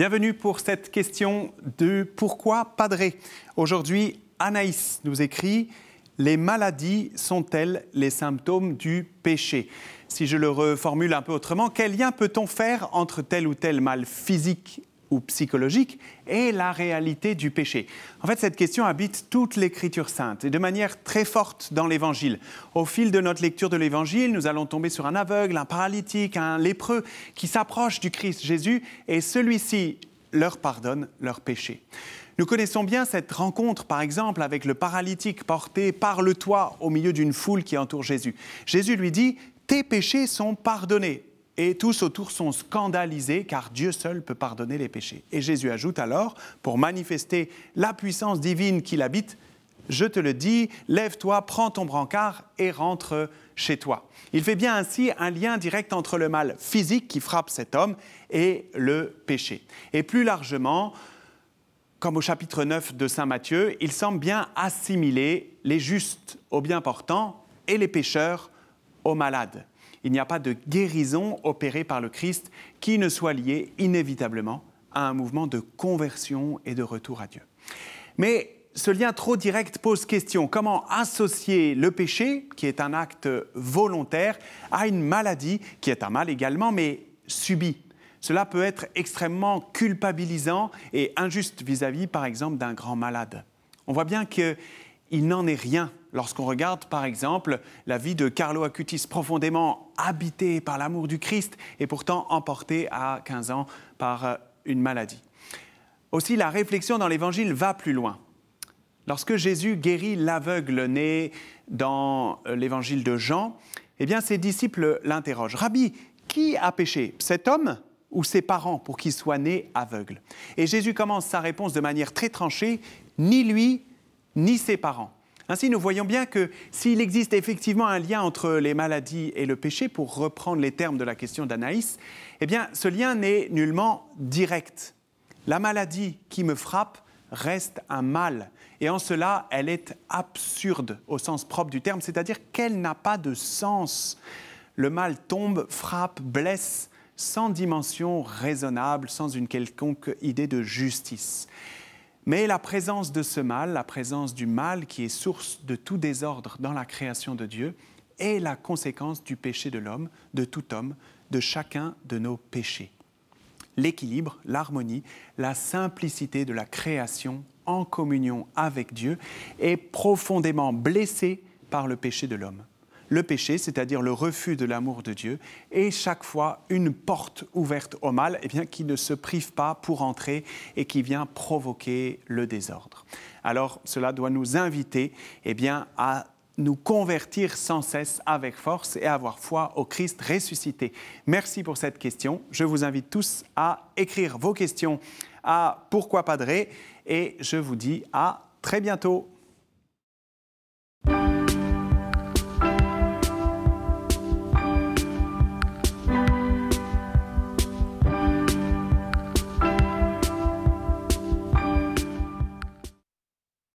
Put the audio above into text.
Bienvenue pour cette question de pourquoi padré. Aujourd'hui, Anaïs nous écrit Les maladies sont-elles les symptômes du péché? Si je le reformule un peu autrement, quel lien peut-on faire entre tel ou tel mal physique ou psychologique et la réalité du péché En fait, cette question habite toute l'Écriture sainte et de manière très forte dans l'Évangile. Au fil de notre lecture de l'Évangile, nous allons tomber sur un aveugle, un paralytique, un lépreux qui s'approche du Christ Jésus et celui-ci leur pardonne leurs péchés. Nous connaissons bien cette rencontre, par exemple, avec le paralytique porté par le toit au milieu d'une foule qui entoure Jésus. Jésus lui dit, Tes péchés sont pardonnés et tous autour sont scandalisés car Dieu seul peut pardonner les péchés. Et Jésus ajoute alors, pour manifester la puissance divine qu'il habite, je te le dis, lève-toi, prends ton brancard et rentre chez toi. Il fait bien ainsi un lien direct entre le mal physique qui frappe cet homme et le péché. Et plus largement, comme au chapitre 9 de Saint Matthieu, il semble bien assimiler les justes aux bien portants et les pécheurs aux malades il n'y a pas de guérison opérée par le Christ qui ne soit liée inévitablement à un mouvement de conversion et de retour à Dieu. Mais ce lien trop direct pose question. Comment associer le péché, qui est un acte volontaire, à une maladie, qui est un mal également, mais subi? Cela peut être extrêmement culpabilisant et injuste vis-à-vis, par exemple, d'un grand malade. On voit bien qu'il n'en est rien lorsqu'on regarde par exemple la vie de Carlo Acutis, profondément habité par l'amour du Christ et pourtant emporté à 15 ans par euh, une maladie. Aussi, la réflexion dans l'Évangile va plus loin. Lorsque Jésus guérit l'aveugle né dans euh, l'Évangile de Jean, eh bien, ses disciples l'interrogent. Rabbi, qui a péché Cet homme ou ses parents pour qu'il soit né aveugle? Et Jésus commence sa réponse de manière très tranchée, ni lui, ni ses parents. Ainsi, nous voyons bien que s'il existe effectivement un lien entre les maladies et le péché, pour reprendre les termes de la question d'Anaïs, eh bien, ce lien n'est nullement direct. La maladie qui me frappe reste un mal. Et en cela, elle est absurde au sens propre du terme, c'est-à-dire qu'elle n'a pas de sens. Le mal tombe, frappe, blesse, sans dimension raisonnable, sans une quelconque idée de justice. Mais la présence de ce mal, la présence du mal qui est source de tout désordre dans la création de Dieu, est la conséquence du péché de l'homme, de tout homme, de chacun de nos péchés. L'équilibre, l'harmonie, la simplicité de la création en communion avec Dieu est profondément blessée par le péché de l'homme le péché, c'est-à-dire le refus de l'amour de Dieu, est chaque fois une porte ouverte au mal eh bien, qui ne se prive pas pour entrer et qui vient provoquer le désordre. Alors cela doit nous inviter eh bien, à nous convertir sans cesse avec force et avoir foi au Christ ressuscité. Merci pour cette question. Je vous invite tous à écrire vos questions à Pourquoi Padré et je vous dis à très bientôt.